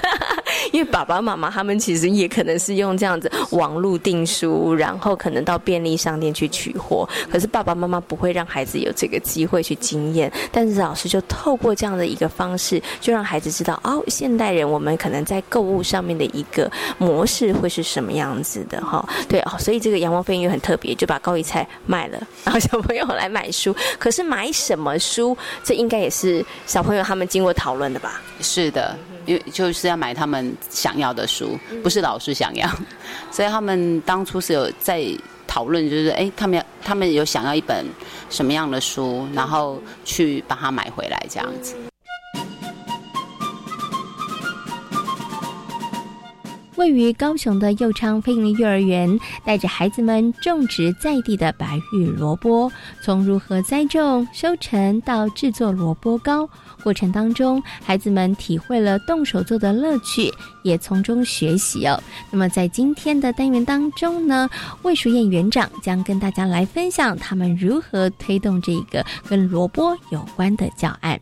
因为爸爸妈妈他们其实也可能是用这样子网络订书，然后可能到便利商店去取货。可是爸爸妈妈不会让孩子有这个机会去经验，但是老师就透过这样的一个方式，就让孩子知道哦，现代人我们可能在购物上面的一个模式会是什么样子的哈？对哦，所以这个阳光飞鱼很特别，就把高一菜。卖了，然后小朋友来买书。可是买什么书，这应该也是小朋友他们经过讨论的吧？是的，因为就是要买他们想要的书，不是老师想要。所以他们当初是有在讨论，就是哎，他们要他们有想要一本什么样的书，然后去把它买回来这样子。位于高雄的右昌飞林幼儿园，带着孩子们种植在地的白玉萝卜，从如何栽种、收成到制作萝卜糕，过程当中，孩子们体会了动手做的乐趣，也从中学习哦。那么在今天的单元当中呢，魏淑燕园长将跟大家来分享他们如何推动这个跟萝卜有关的教案。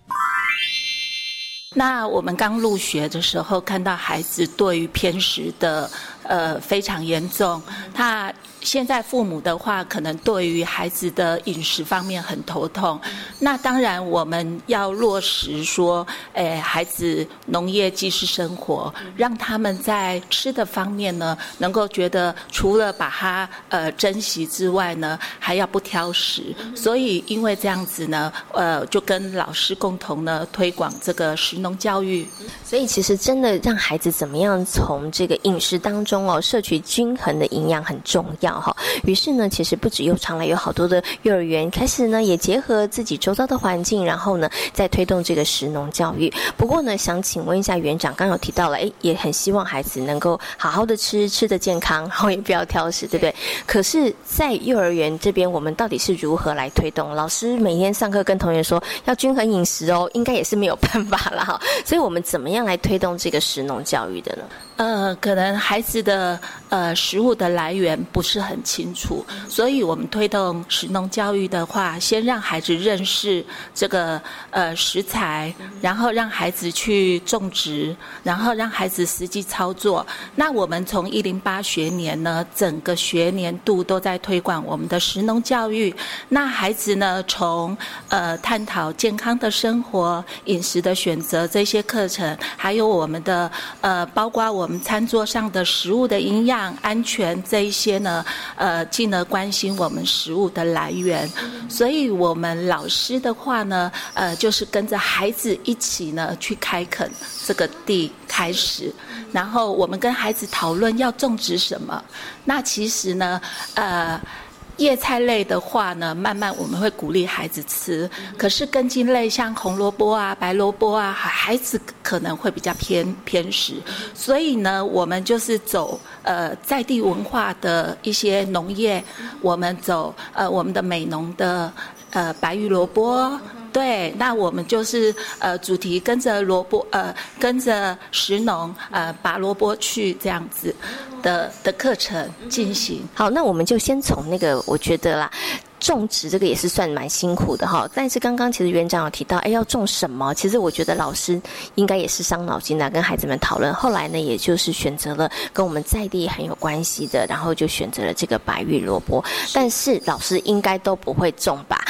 那我们刚入学的时候，看到孩子对于偏食的呃非常严重，他。现在父母的话，可能对于孩子的饮食方面很头痛。那当然，我们要落实说，诶，孩子农业即是生活，让他们在吃的方面呢，能够觉得除了把它呃珍惜之外呢，还要不挑食。所以，因为这样子呢，呃，就跟老师共同呢推广这个食农教育。所以，其实真的让孩子怎么样从这个饮食当中哦，摄取均衡的营养很重要。哈，于是呢，其实不止幼常了，有好多的幼儿园开始呢，也结合自己周遭的环境，然后呢，在推动这个食农教育。不过呢，想请问一下园长，刚刚有提到了，哎，也很希望孩子能够好好的吃，吃的健康，然后也不要挑食，对不对？可是，在幼儿园这边，我们到底是如何来推动？老师每天上课跟同学说要均衡饮食哦，应该也是没有办法了哈。所以我们怎么样来推动这个食农教育的呢？呃，可能孩子的呃食物的来源不是很清楚，所以我们推动食农教育的话，先让孩子认识这个呃食材，然后让孩子去种植，然后让孩子实际操作。那我们从一零八学年呢，整个学年度都在推广我们的食农教育。那孩子呢，从呃探讨健康的生活、饮食的选择这些课程，还有我们的呃包括我。我们餐桌上的食物的营养、安全这一些呢，呃，进而关心我们食物的来源。所以，我们老师的话呢，呃，就是跟着孩子一起呢去开垦这个地，开始，然后我们跟孩子讨论要种植什么。那其实呢，呃。叶菜类的话呢，慢慢我们会鼓励孩子吃。可是根茎类像红萝卜啊、白萝卜啊，孩子可能会比较偏偏食。所以呢，我们就是走呃在地文化的一些农业，我们走呃我们的美农的呃白玉萝卜。对，那我们就是呃主题跟着萝卜呃跟着石农呃拔萝卜去这样子的的课程进行。好，那我们就先从那个我觉得啦。种植这个也是算蛮辛苦的哈，但是刚刚其实园长有提到，哎，要种什么？其实我觉得老师应该也是伤脑筋的，跟孩子们讨论。后来呢，也就是选择了跟我们在地很有关系的，然后就选择了这个白玉萝卜。但是老师应该都不会种吧？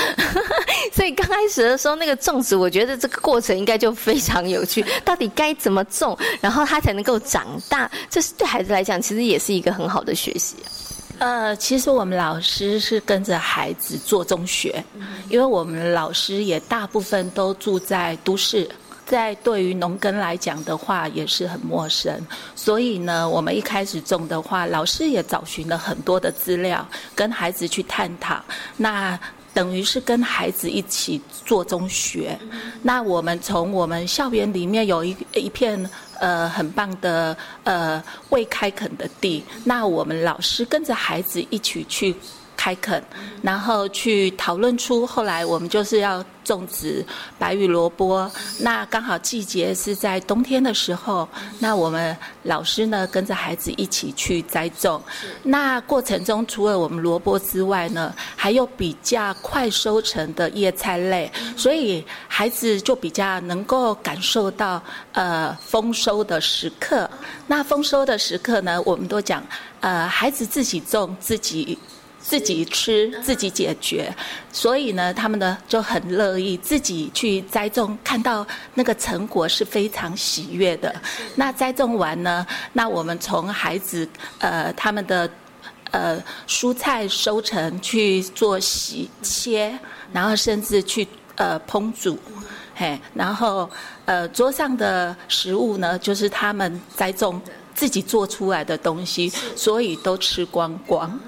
所以刚开始的时候，那个种植，我觉得这个过程应该就非常有趣。到底该怎么种，然后它才能够长大？这是对孩子来讲，其实也是一个很好的学习。呃，其实我们老师是跟着孩子做中学，因为我们老师也大部分都住在都市，在对于农耕来讲的话也是很陌生，所以呢，我们一开始种的话，老师也找寻了很多的资料，跟孩子去探讨，那等于是跟孩子一起做中学。那我们从我们校园里面有一一片。呃，很棒的呃未开垦的地，那我们老师跟着孩子一起去开垦，然后去讨论出后来我们就是要。种植白玉萝卜，那刚好季节是在冬天的时候，那我们老师呢跟着孩子一起去栽种。那过程中除了我们萝卜之外呢，还有比较快收成的叶菜类，所以孩子就比较能够感受到呃丰收的时刻。那丰收的时刻呢，我们都讲呃孩子自己种自己。自己吃自己解决，所以呢，他们呢就很乐意自己去栽种，看到那个成果是非常喜悦的。那栽种完呢，那我们从孩子呃他们的呃蔬菜收成去做洗切，然后甚至去呃烹煮，嘿，然后呃桌上的食物呢，就是他们栽种自己做出来的东西，所以都吃光光，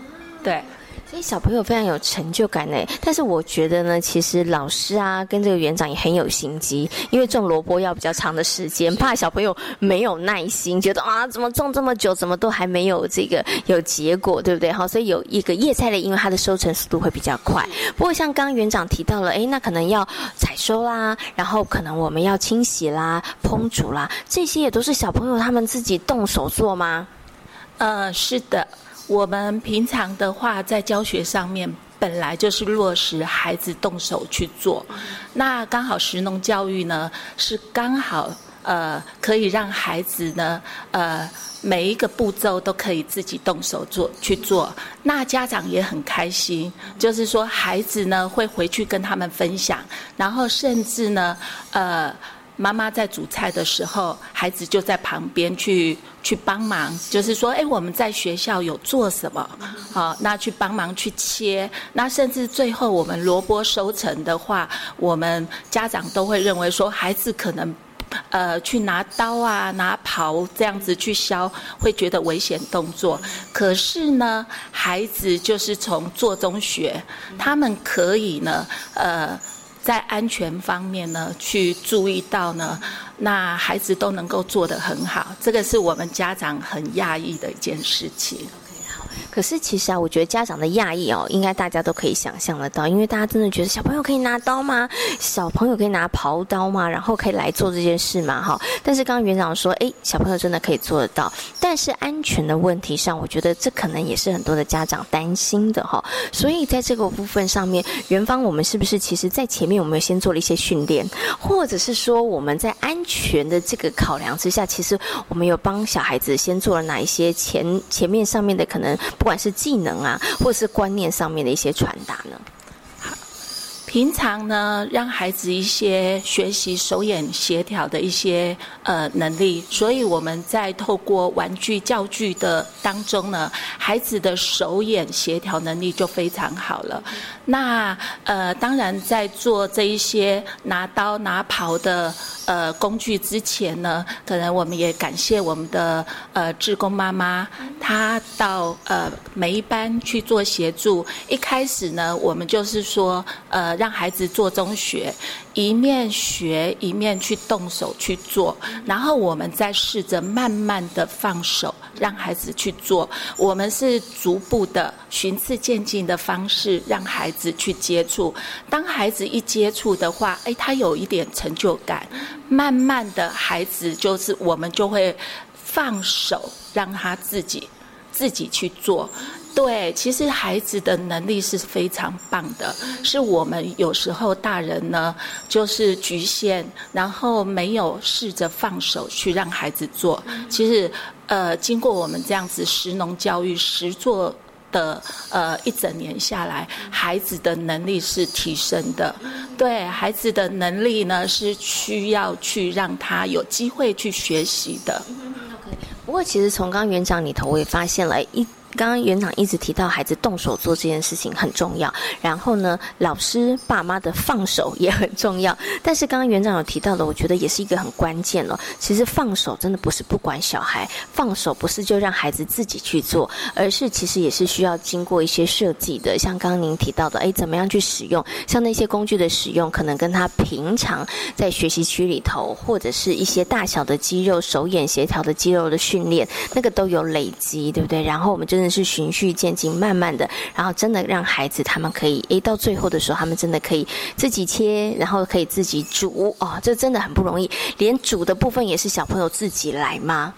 对。所以小朋友非常有成就感呢。但是我觉得呢，其实老师啊跟这个园长也很有心机，因为种萝卜要比较长的时间，怕小朋友没有耐心，觉得啊怎么种这么久，怎么都还没有这个有结果，对不对？好，所以有一个叶菜类，因为它的收成速度会比较快。不过像刚刚园长提到了，哎，那可能要采收啦，然后可能我们要清洗啦、烹煮啦，这些也都是小朋友他们自己动手做吗？呃，是的。我们平常的话，在教学上面本来就是落实孩子动手去做，那刚好实农教育呢，是刚好呃可以让孩子呢呃每一个步骤都可以自己动手做去做，那家长也很开心，就是说孩子呢会回去跟他们分享，然后甚至呢呃。妈妈在煮菜的时候，孩子就在旁边去去帮忙，就是说，哎，我们在学校有做什么？好，那去帮忙去切，那甚至最后我们萝卜收成的话，我们家长都会认为说，孩子可能呃去拿刀啊、拿刨这样子去削，会觉得危险动作。可是呢，孩子就是从做中学，他们可以呢，呃。在安全方面呢，去注意到呢，那孩子都能够做得很好，这个是我们家长很讶异的一件事情。可是其实啊，我觉得家长的讶异哦，应该大家都可以想象得到，因为大家真的觉得小朋友可以拿刀吗？小朋友可以拿刨刀吗？然后可以来做这件事吗？哈！但是刚刚园长说，哎，小朋友真的可以做得到，但是安全的问题上，我觉得这可能也是很多的家长担心的哈。所以在这个部分上面，园方我们是不是其实在前面我们先做了一些训练，或者是说我们在安全的这个考量之下，其实我们有帮小孩子先做了哪一些前前面上面的可能。不管是技能啊，或是观念上面的一些传达呢。平常呢，让孩子一些学习手眼协调的一些呃能力，所以我们在透过玩具教具的当中呢，孩子的手眼协调能力就非常好了。那呃，当然在做这一些拿刀拿刨的呃工具之前呢，可能我们也感谢我们的呃志工妈妈，她到呃每一班去做协助。一开始呢，我们就是说呃。让孩子做中学，一面学一面去动手去做，然后我们再试着慢慢的放手，让孩子去做。我们是逐步的循次渐进的方式，让孩子去接触。当孩子一接触的话，哎，他有一点成就感，慢慢的孩子就是我们就会放手，让他自己自己去做。对，其实孩子的能力是非常棒的，是我们有时候大人呢，就是局限，然后没有试着放手去让孩子做。其实，呃，经过我们这样子实农教育实做的呃一整年下来，孩子的能力是提升的。对，孩子的能力呢是需要去让他有机会去学习的。不过，其实从刚刚园长里头，我也发现了一。刚刚园长一直提到孩子动手做这件事情很重要，然后呢，老师爸妈的放手也很重要。但是刚刚园长有提到的，我觉得也是一个很关键了。其实放手真的不是不管小孩，放手不是就让孩子自己去做，而是其实也是需要经过一些设计的。像刚刚您提到的，哎，怎么样去使用？像那些工具的使用，可能跟他平常在学习区里头，或者是一些大小的肌肉、手眼协调的肌肉的训练，那个都有累积，对不对？然后我们就。真的是循序渐进，慢慢的，然后真的让孩子他们可以，诶，到最后的时候，他们真的可以自己切，然后可以自己煮，哦，这真的很不容易。连煮的部分也是小朋友自己来吗？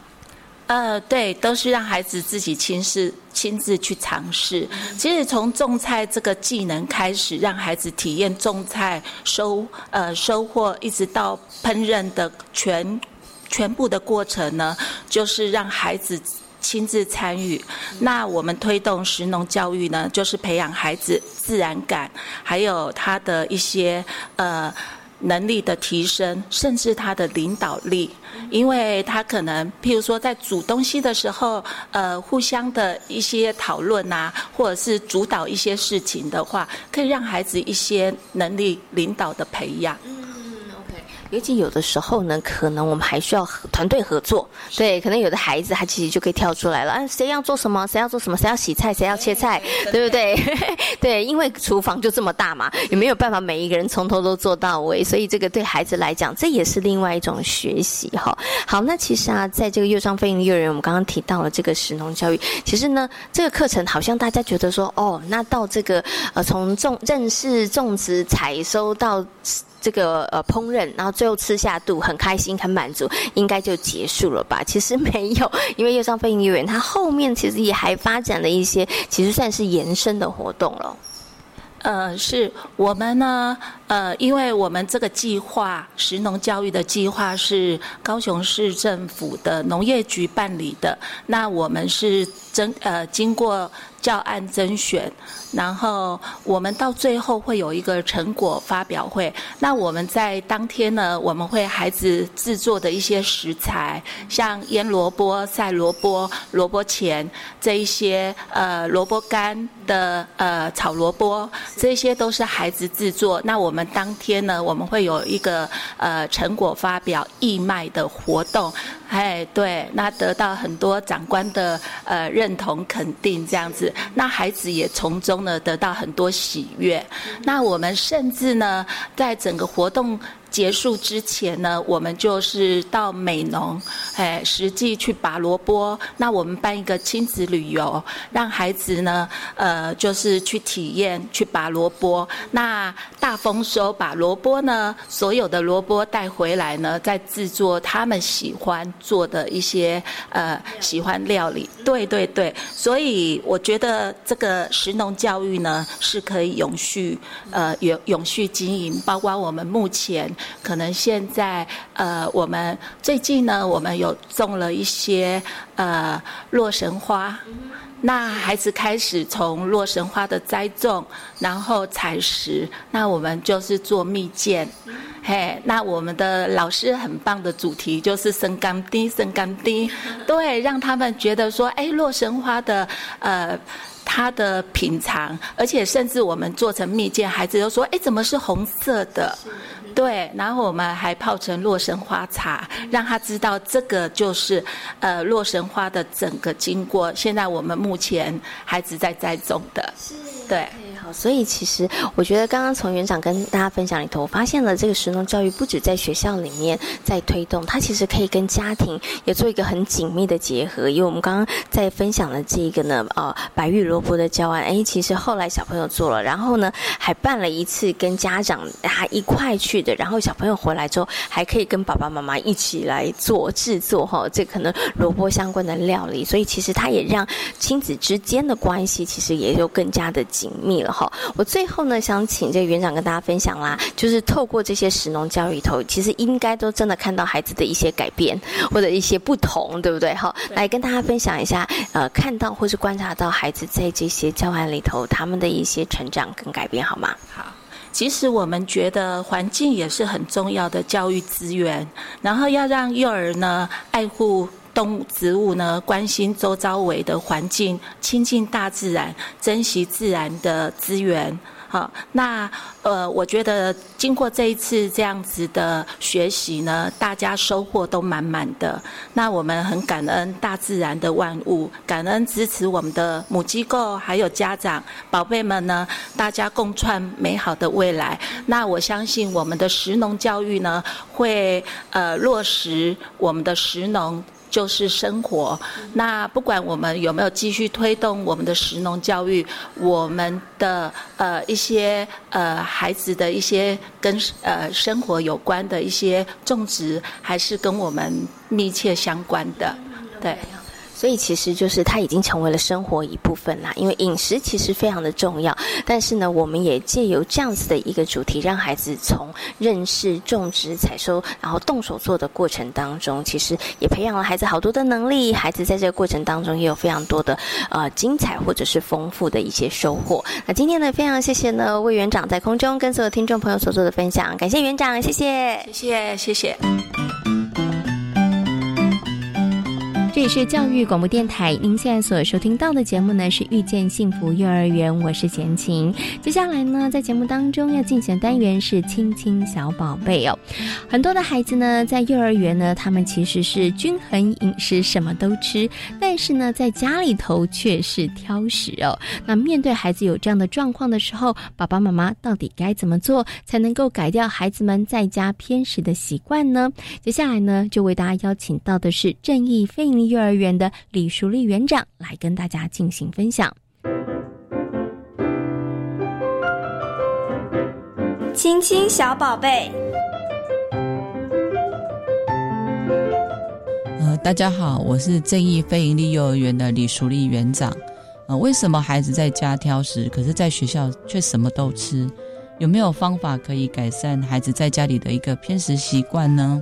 呃，对，都是让孩子自己亲自亲自去尝试。其实从种菜这个技能开始，让孩子体验种菜收呃收获，一直到烹饪的全全部的过程呢，就是让孩子。亲自参与，那我们推动食农教育呢，就是培养孩子自然感，还有他的一些呃能力的提升，甚至他的领导力。因为他可能，譬如说在煮东西的时候，呃，互相的一些讨论啊，或者是主导一些事情的话，可以让孩子一些能力领导的培养。尤其有的时候呢，可能我们还需要团队合作。对，可能有的孩子他其实就可以跳出来了，啊，谁要做什么，谁要做什么，谁要洗菜，谁要切菜，对不对？对，因为厨房就这么大嘛，也没有办法每一个人从头都做到位，所以这个对孩子来讲，这也是另外一种学习哈。好，那其实啊，在这个幼商飞行幼儿园，我们刚刚提到了这个食农教育，其实呢，这个课程好像大家觉得说，哦，那到这个呃，从种认识种植、采收到。这个呃烹饪，然后最后吃下肚，很开心，很满足，应该就结束了吧？其实没有，因为右上飞行幼儿园，它后面其实也还发展了一些，其实算是延伸的活动了。呃，是我们呢，呃，因为我们这个计划，食农教育的计划是高雄市政府的农业局办理的，那我们是真呃经过。教案甄选，然后我们到最后会有一个成果发表会。那我们在当天呢，我们会孩子制作的一些食材，像腌萝卜、晒萝卜、萝卜钱这一些，呃，萝卜干的呃炒萝卜，这些都是孩子制作。那我们当天呢，我们会有一个呃成果发表义卖的活动。哎，对，那得到很多长官的呃认同肯定，这样子，那孩子也从中呢得到很多喜悦。那我们甚至呢，在整个活动。结束之前呢，我们就是到美农，哎，实际去拔萝卜。那我们办一个亲子旅游，让孩子呢，呃，就是去体验去拔萝卜。那大丰收，把萝卜呢，所有的萝卜带回来呢，再制作他们喜欢做的一些呃喜欢料理。对对对，所以我觉得这个食农教育呢，是可以永续呃永永续经营，包括我们目前。可能现在呃，我们最近呢，我们有种了一些呃洛神花，那孩子开始从洛神花的栽种，然后采食，那我们就是做蜜饯，嘿，那我们的老师很棒的主题就是生甘滴，生甘滴，对，让他们觉得说，哎，洛神花的呃。它的品尝，而且甚至我们做成蜜饯，孩子都说：“哎，怎么是红色的？”对，然后我们还泡成洛神花茶，让他知道这个就是呃洛神花的整个经过。现在我们目前孩子在栽种的，对。所以其实我觉得刚刚从园长跟大家分享里头，我发现了这个食农教育不止在学校里面在推动，它其实可以跟家庭也做一个很紧密的结合。因为我们刚刚在分享的这个呢，呃，白玉萝卜的教案，哎，其实后来小朋友做了，然后呢还办了一次跟家长他一块去的，然后小朋友回来之后还可以跟爸爸妈妈一起来做制作哈，这可能萝卜相关的料理，所以其实它也让亲子之间的关系其实也就更加的紧密了。好，我最后呢想请这个园长跟大家分享啦，就是透过这些实农教育头，其实应该都真的看到孩子的一些改变或者一些不同，对不对？好，来跟大家分享一下，呃，看到或是观察到孩子在这些教案里头他们的一些成长跟改变，好吗？好，其实我们觉得环境也是很重要的教育资源，然后要让幼儿呢爱护。动物、植物呢，关心周遭围的环境，亲近大自然，珍惜自然的资源。好，那呃，我觉得经过这一次这样子的学习呢，大家收获都满满的。那我们很感恩大自然的万物，感恩支持我们的母机构，还有家长、宝贝们呢，大家共创美好的未来。那我相信我们的石农教育呢，会呃落实我们的石农。就是生活。那不管我们有没有继续推动我们的食农教育，我们的呃一些呃孩子的一些跟呃生活有关的一些种植，还是跟我们密切相关的，对。所以其实就是它已经成为了生活一部分啦。因为饮食其实非常的重要，但是呢，我们也借由这样子的一个主题，让孩子从认识、种植、采收，然后动手做的过程当中，其实也培养了孩子好多的能力。孩子在这个过程当中也有非常多的呃精彩或者是丰富的一些收获。那今天呢，非常谢谢呢魏园长在空中跟所有听众朋友所做的分享，感谢园长，谢谢，谢谢，谢谢。这里是教育广播电台，您现在所收听到的节目呢是遇见幸福幼儿园，我是贤琴。接下来呢，在节目当中要进行的单元是亲亲小宝贝哦。很多的孩子呢，在幼儿园呢，他们其实是均衡饮食，什么都吃，但是呢，在家里头却是挑食哦。那面对孩子有这样的状况的时候，爸爸妈妈到底该怎么做，才能够改掉孩子们在家偏食的习惯呢？接下来呢，就为大家邀请到的是正义飞幼儿园的李淑丽园长来跟大家进行分享。亲亲小宝贝，呃，大家好，我是正义非营利幼儿园的李淑丽园长。呃，为什么孩子在家挑食，可是在学校却什么都吃？有没有方法可以改善孩子在家里的一个偏食习惯呢？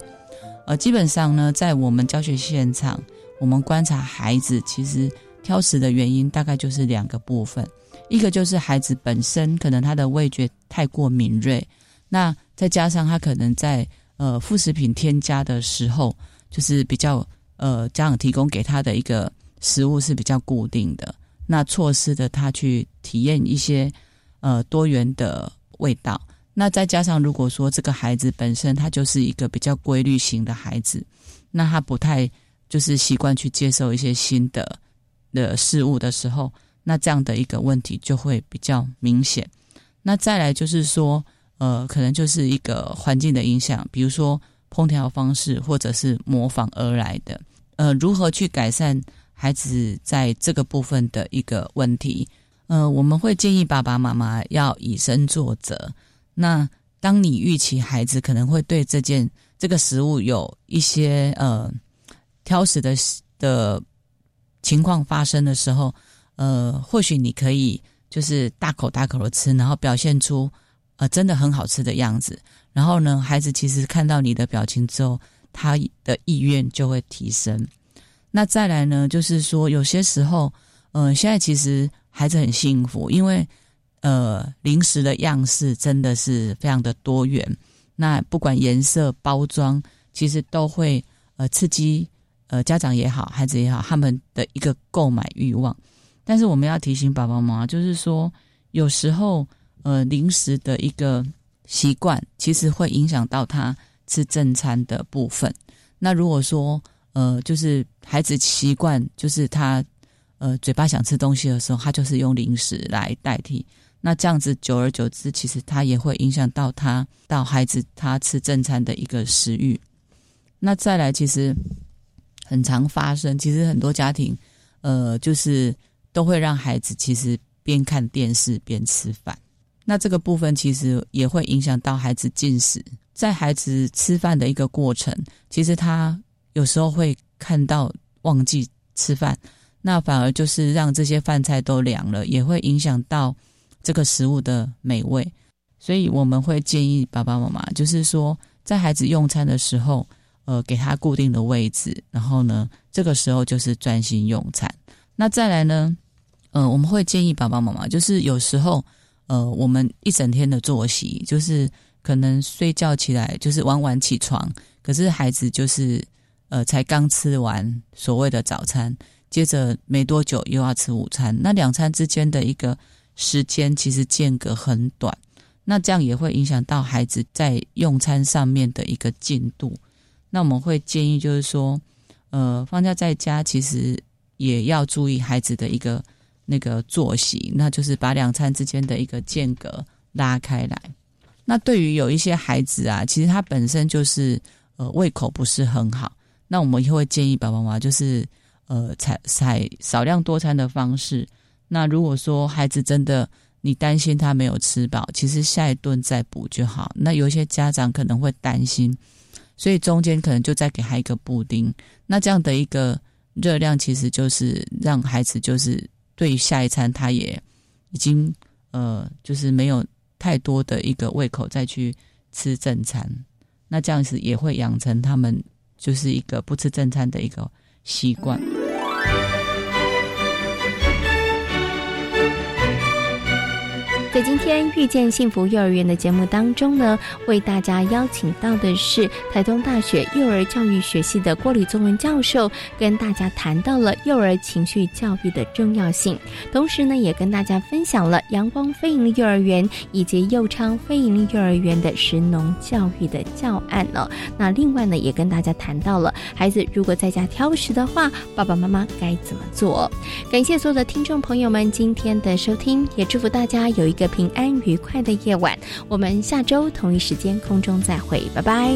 呃，基本上呢，在我们教学现场。我们观察孩子，其实挑食的原因大概就是两个部分，一个就是孩子本身可能他的味觉太过敏锐，那再加上他可能在呃副食品添加的时候，就是比较呃家长提供给他的一个食物是比较固定的，那错失的他去体验一些呃多元的味道，那再加上如果说这个孩子本身他就是一个比较规律型的孩子，那他不太。就是习惯去接受一些新的的事物的时候，那这样的一个问题就会比较明显。那再来就是说，呃，可能就是一个环境的影响，比如说烹调方式或者是模仿而来的。呃，如何去改善孩子在这个部分的一个问题？呃，我们会建议爸爸妈妈要以身作则。那当你预期孩子可能会对这件这个食物有一些呃。挑食的的情况发生的时候，呃，或许你可以就是大口大口的吃，然后表现出呃真的很好吃的样子。然后呢，孩子其实看到你的表情之后，他的意愿就会提升。那再来呢，就是说有些时候，呃，现在其实孩子很幸福，因为呃零食的样式真的是非常的多元。那不管颜色、包装，其实都会呃刺激。呃，家长也好，孩子也好，他们的一个购买欲望。但是我们要提醒爸爸妈妈，就是说，有时候呃，零食的一个习惯，其实会影响到他吃正餐的部分。那如果说呃，就是孩子习惯，就是他呃嘴巴想吃东西的时候，他就是用零食来代替。那这样子久而久之，其实他也会影响到他到孩子他吃正餐的一个食欲。那再来，其实。很常发生，其实很多家庭，呃，就是都会让孩子其实边看电视边吃饭。那这个部分其实也会影响到孩子进食。在孩子吃饭的一个过程，其实他有时候会看到忘记吃饭，那反而就是让这些饭菜都凉了，也会影响到这个食物的美味。所以我们会建议爸爸妈妈，就是说在孩子用餐的时候。呃，给他固定的位置，然后呢，这个时候就是专心用餐。那再来呢，呃，我们会建议爸爸妈妈，就是有时候，呃，我们一整天的作息，就是可能睡觉起来就是晚晚起床，可是孩子就是呃才刚吃完所谓的早餐，接着没多久又要吃午餐，那两餐之间的一个时间其实间隔很短，那这样也会影响到孩子在用餐上面的一个进度。那我们会建议，就是说，呃，放假在家其实也要注意孩子的一个那个作息，那就是把两餐之间的一个间隔拉开来。那对于有一些孩子啊，其实他本身就是呃胃口不是很好，那我们也会建议爸爸妈妈就是呃采采少量多餐的方式。那如果说孩子真的你担心他没有吃饱，其实下一顿再补就好。那有一些家长可能会担心。所以中间可能就再给他一个布丁，那这样的一个热量，其实就是让孩子就是对下一餐他也已经呃就是没有太多的一个胃口再去吃正餐，那这样子也会养成他们就是一个不吃正餐的一个习惯。在今天遇见幸福幼儿园的节目当中呢，为大家邀请到的是台东大学幼儿教育学系的郭李宗文教授，跟大家谈到了幼儿情绪教育的重要性，同时呢，也跟大家分享了阳光非营利幼儿园以及幼昌非营利幼儿园的食农教育的教案哦。那另外呢，也跟大家谈到了孩子如果在家挑食的话，爸爸妈妈该怎么做。感谢所有的听众朋友们今天的收听，也祝福大家有一个。个平安愉快的夜晚，我们下周同一时间空中再会，拜拜。